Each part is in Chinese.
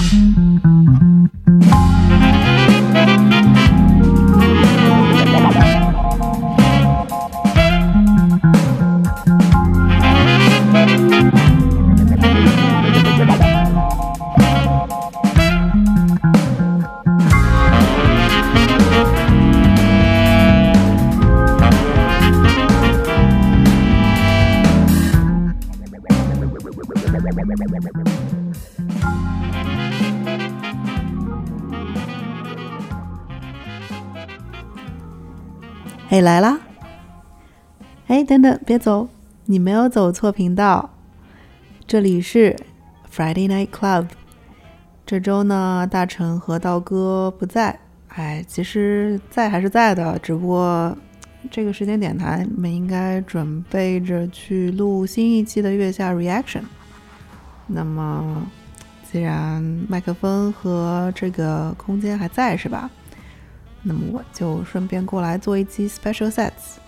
Mm-hmm. 别走，你没有走错频道，这里是 Friday Night Club。这周呢，大成和道哥不在，哎，其实在还是在的，只不过这个时间点，他们应该准备着去录新一期的月下 Reaction。那么，既然麦克风和这个空间还在，是吧？那么我就顺便过来做一期 special sets。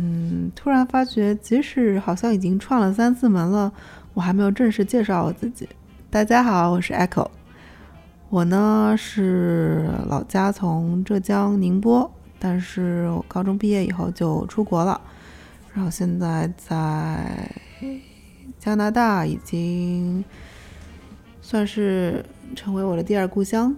嗯，突然发觉，即使好像已经串了三四门了，我还没有正式介绍我自己。大家好，我是 Echo。我呢是老家从浙江宁波，但是我高中毕业以后就出国了，然后现在在加拿大已经。算是成为我的第二故乡。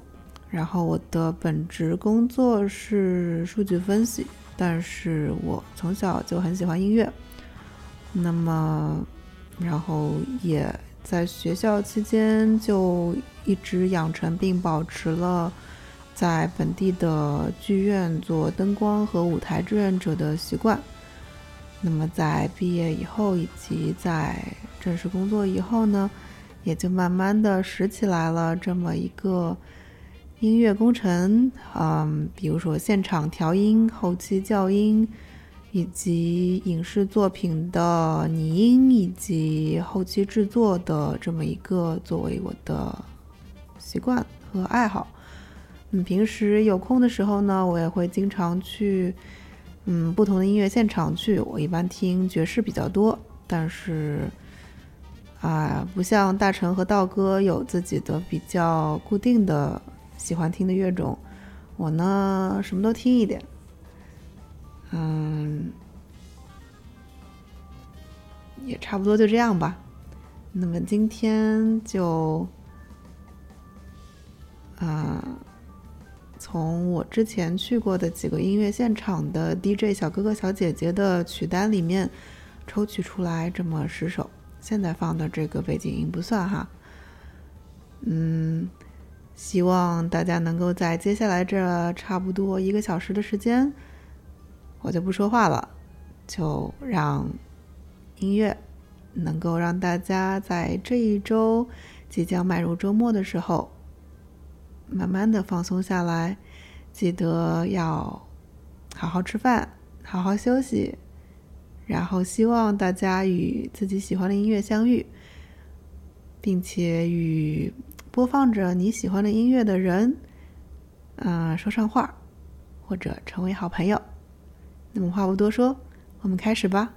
然后我的本职工作是数据分析，但是我从小就很喜欢音乐。那么，然后也在学校期间就一直养成并保持了在本地的剧院做灯光和舞台志愿者的习惯。那么在毕业以后以及在正式工作以后呢？也就慢慢的拾起来了这么一个音乐工程，嗯，比如说现场调音、后期校音，以及影视作品的拟音以及后期制作的这么一个作为我的习惯和爱好。嗯，平时有空的时候呢，我也会经常去嗯不同的音乐现场去。我一般听爵士比较多，但是。啊，不像大成和道哥有自己的比较固定的喜欢听的乐种，我呢什么都听一点。嗯，也差不多就这样吧。那么今天就，啊，从我之前去过的几个音乐现场的 DJ 小哥哥小姐姐的曲单里面抽取出来这么十首。现在放的这个背景音不算哈，嗯，希望大家能够在接下来这差不多一个小时的时间，我就不说话了，就让音乐能够让大家在这一周即将迈入周末的时候，慢慢的放松下来，记得要好好吃饭，好好休息。然后希望大家与自己喜欢的音乐相遇，并且与播放着你喜欢的音乐的人，嗯，说上话，或者成为好朋友。那么话不多说，我们开始吧。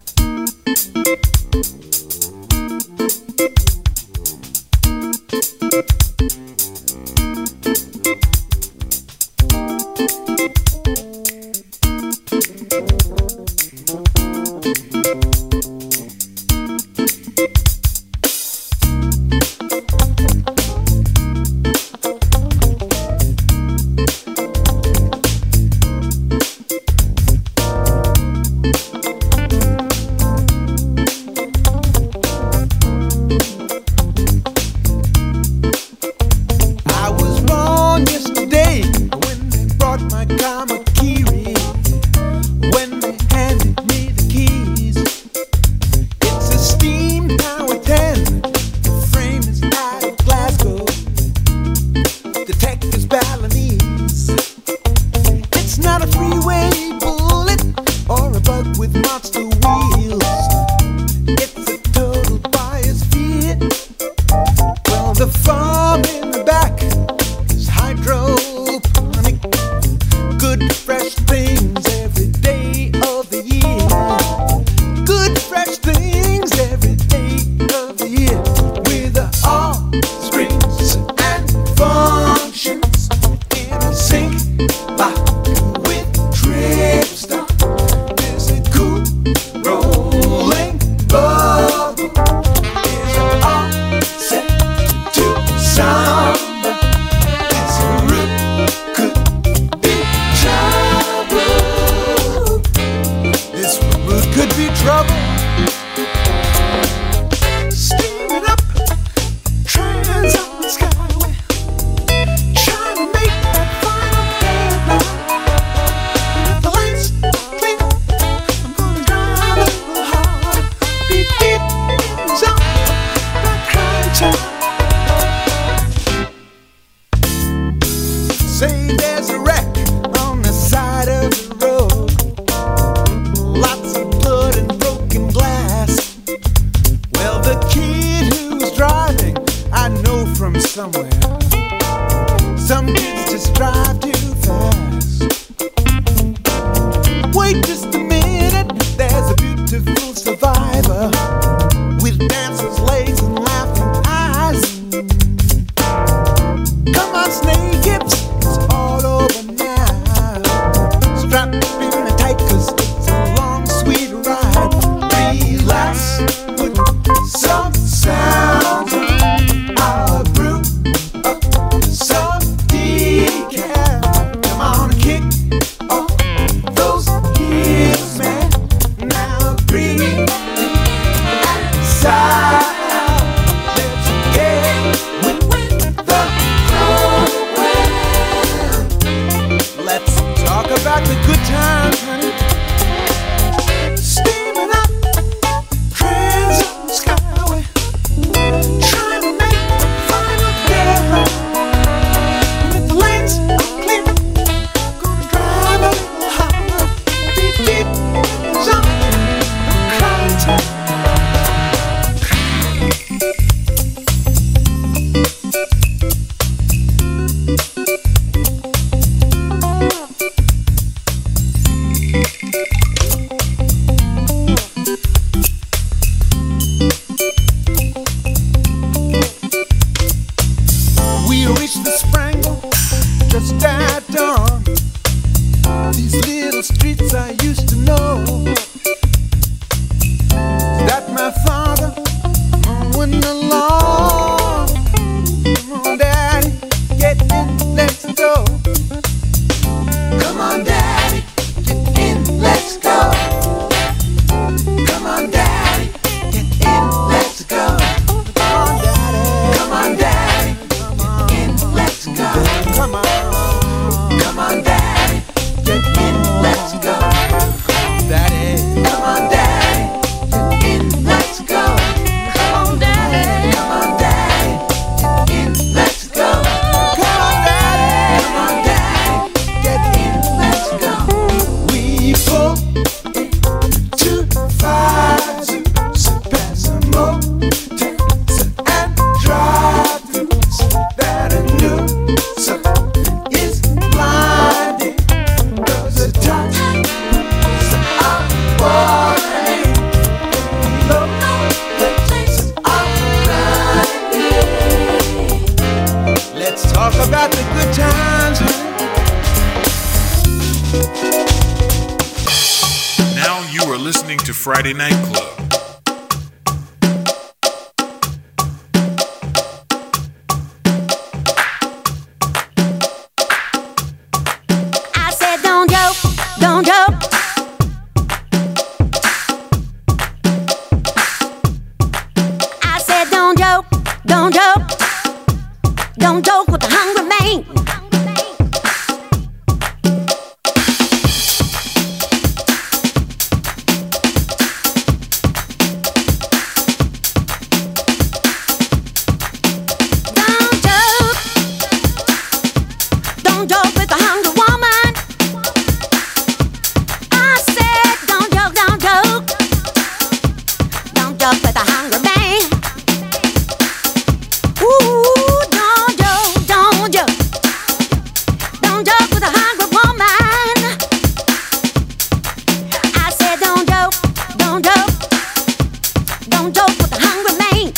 Don't joke with the hungry man.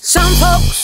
Some folks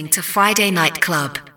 listening to Friday Night Club.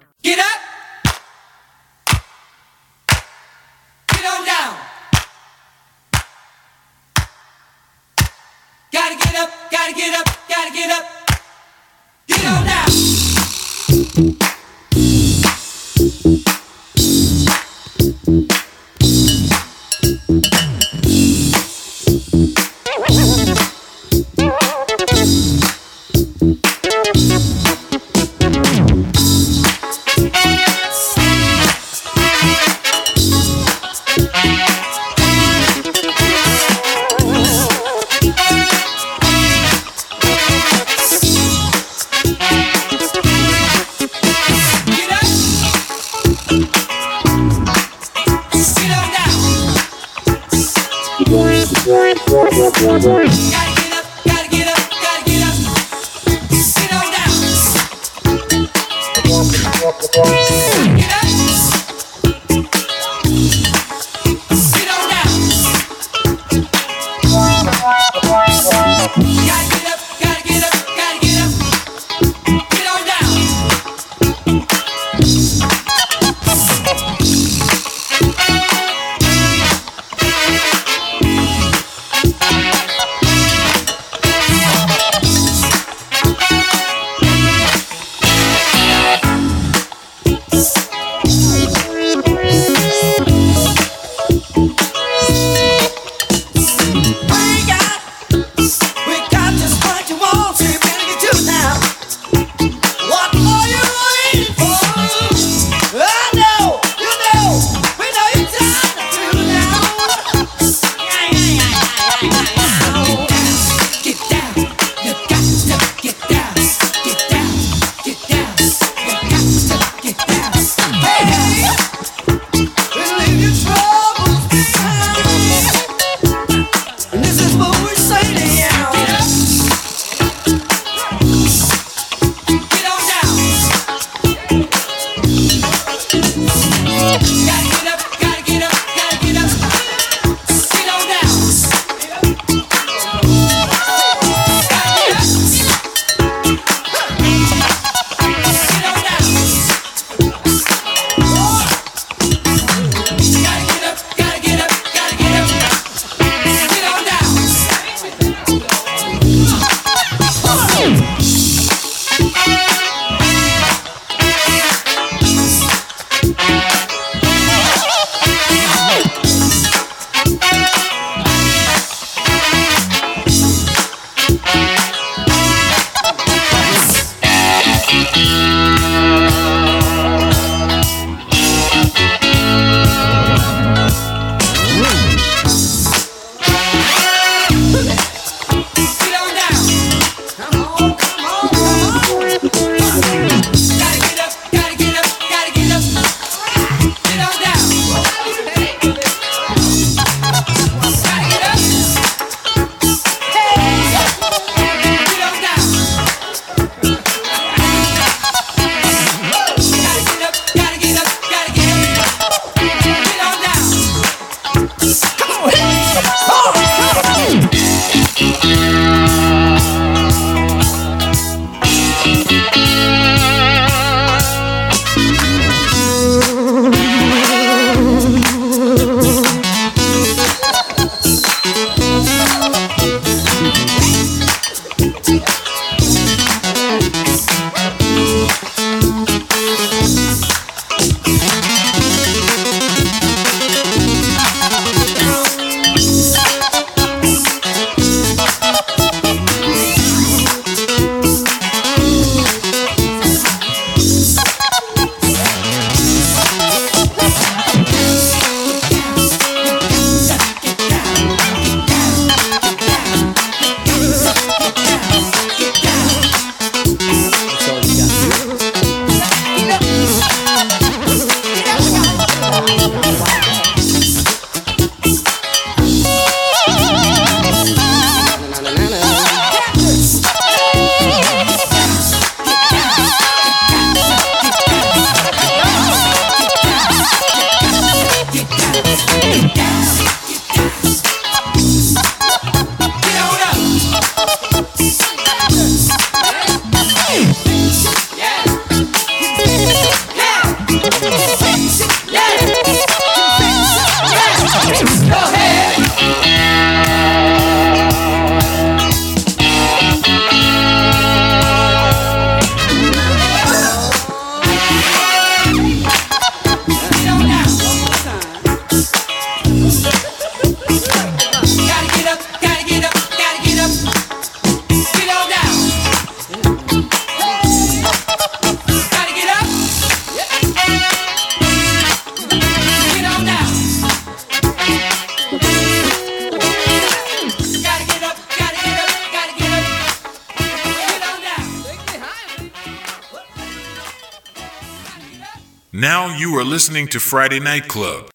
You are listening to Friday Night Club.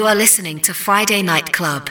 You are listening to Friday Night Club.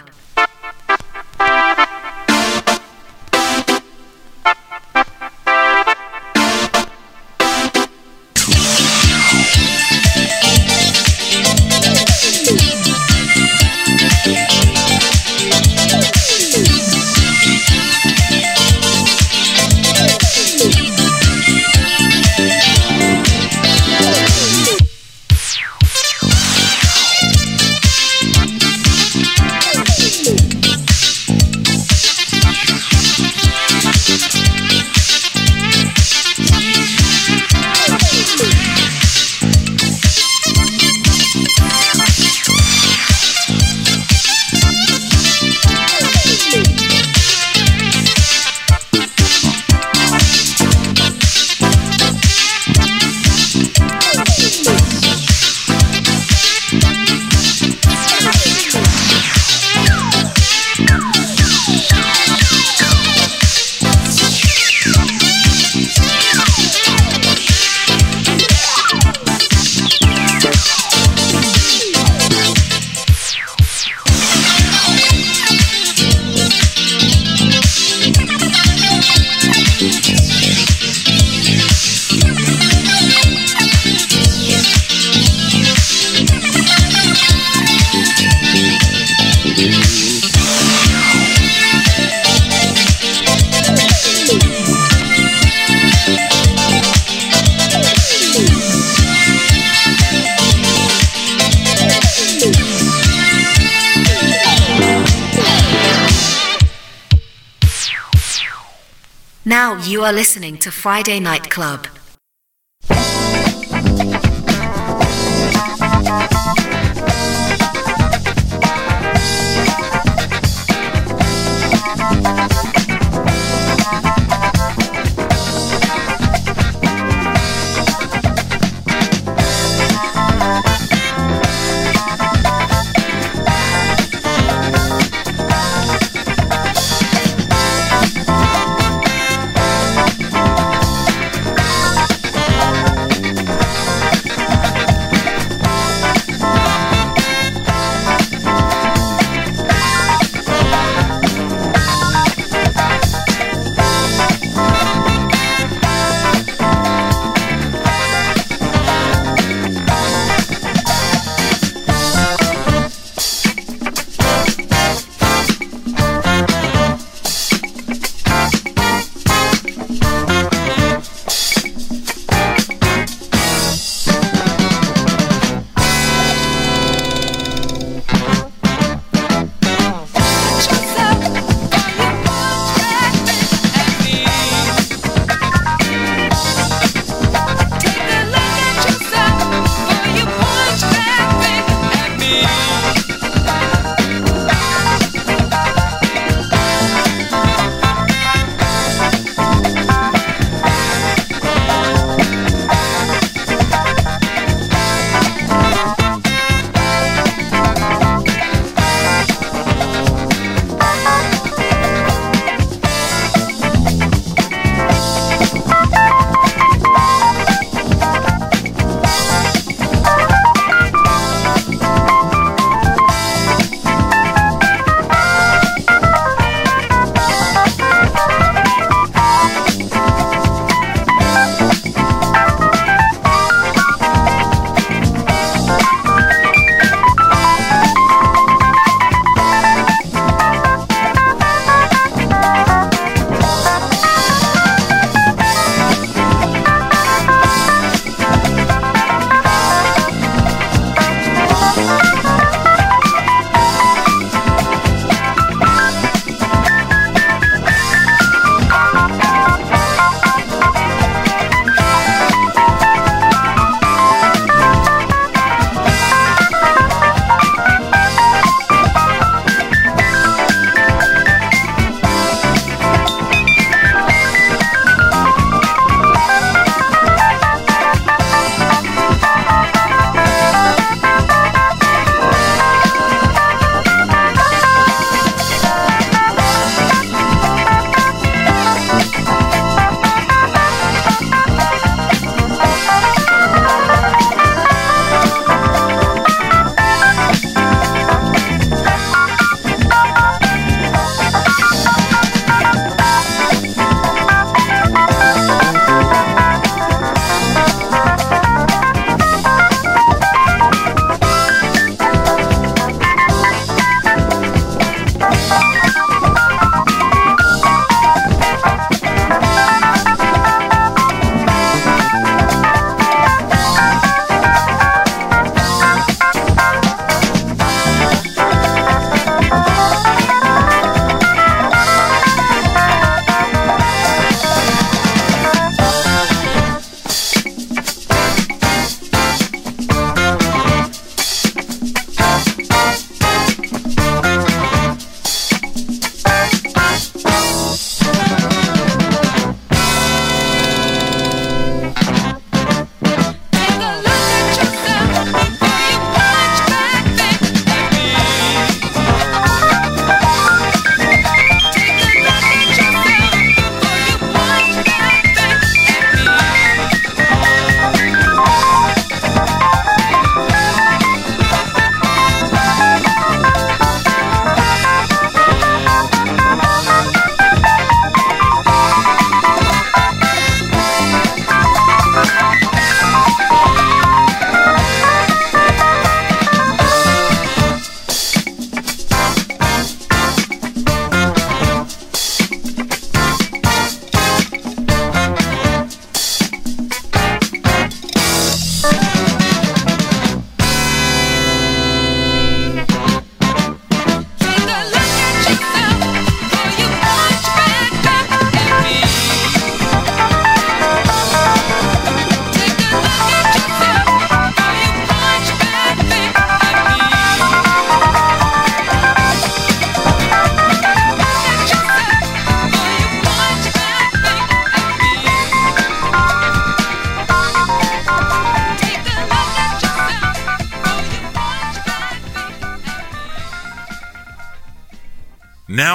Listening to Friday Night Club.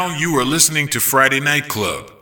Now you are listening to Friday Night Club.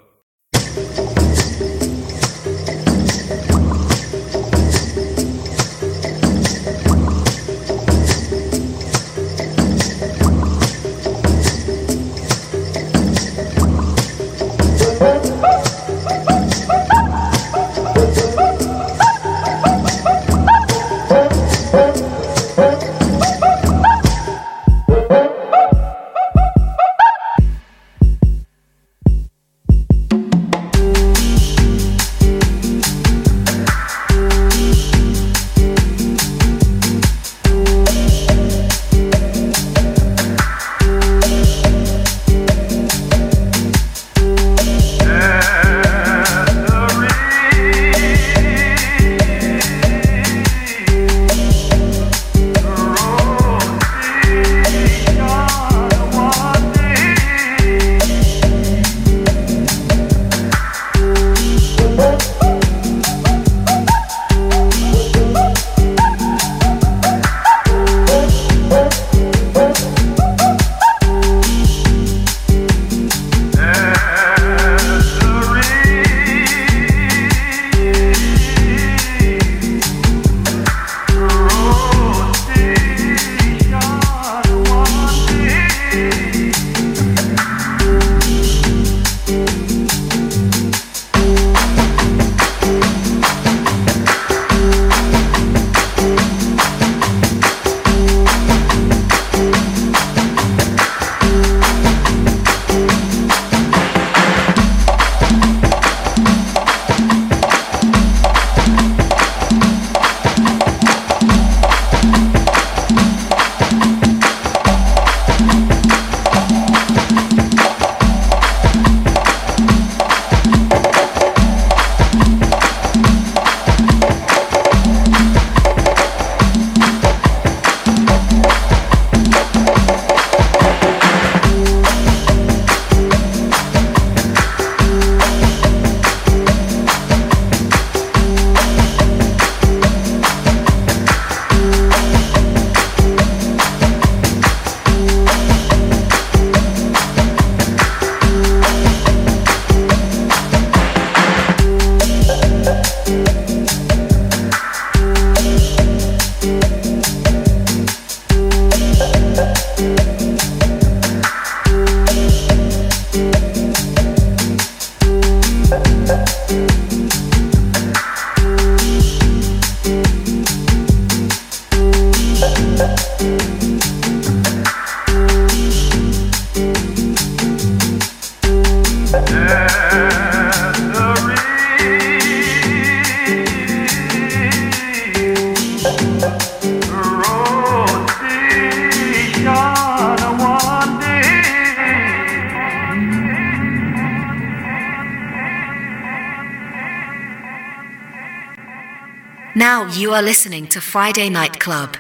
Now you are listening to Friday Night Club.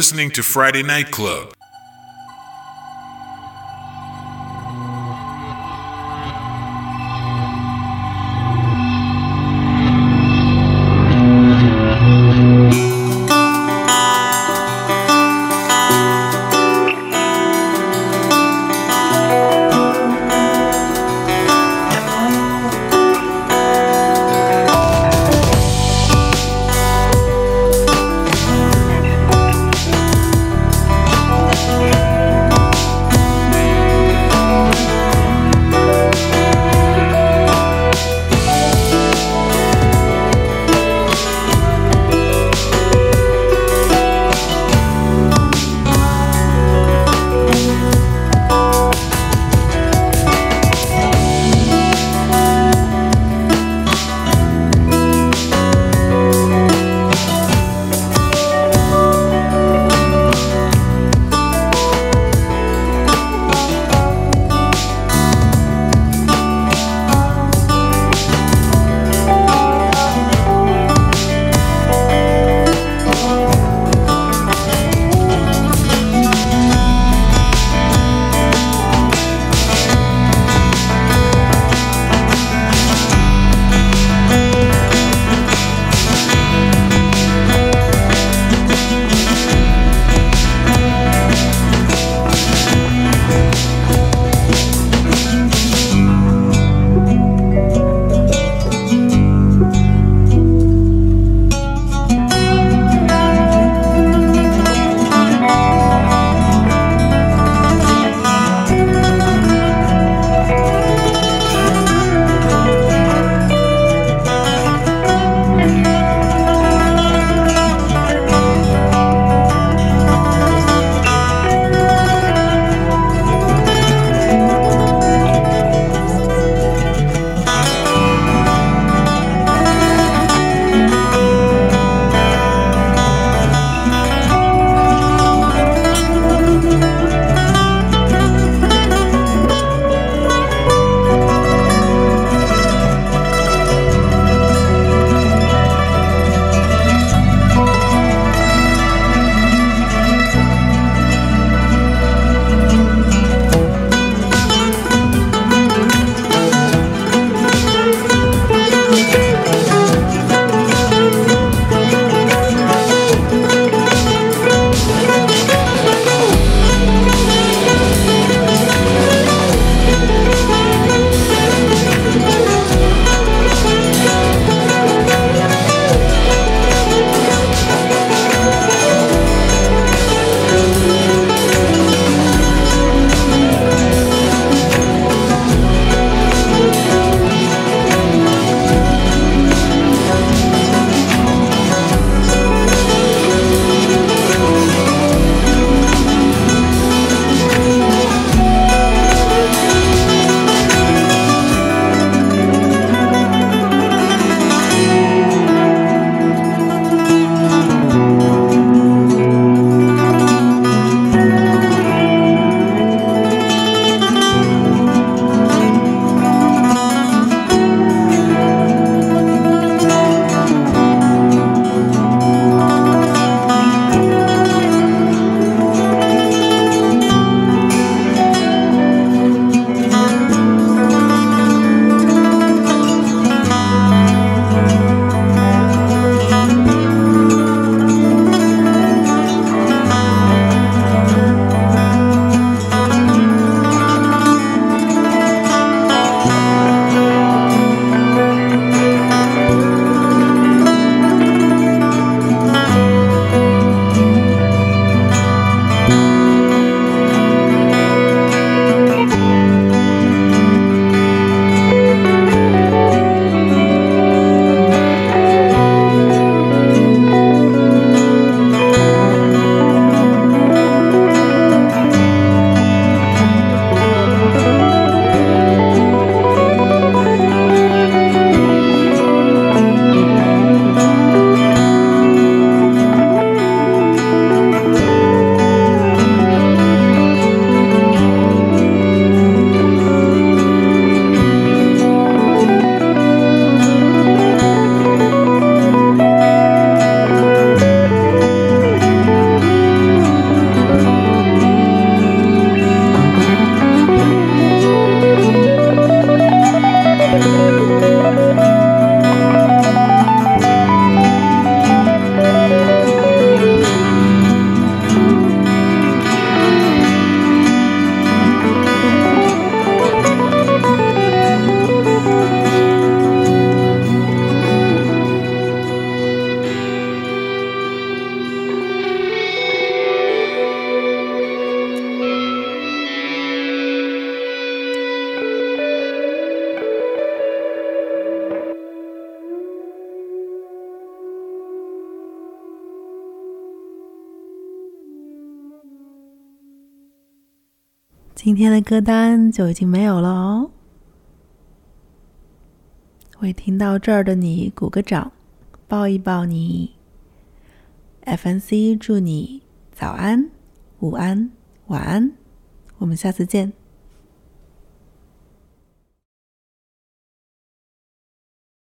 Listening to Friday Night Club. 歌单就已经没有了哦。为听到这儿的你鼓个掌，抱一抱你。FNC 祝你早安、午安、晚安，我们下次见。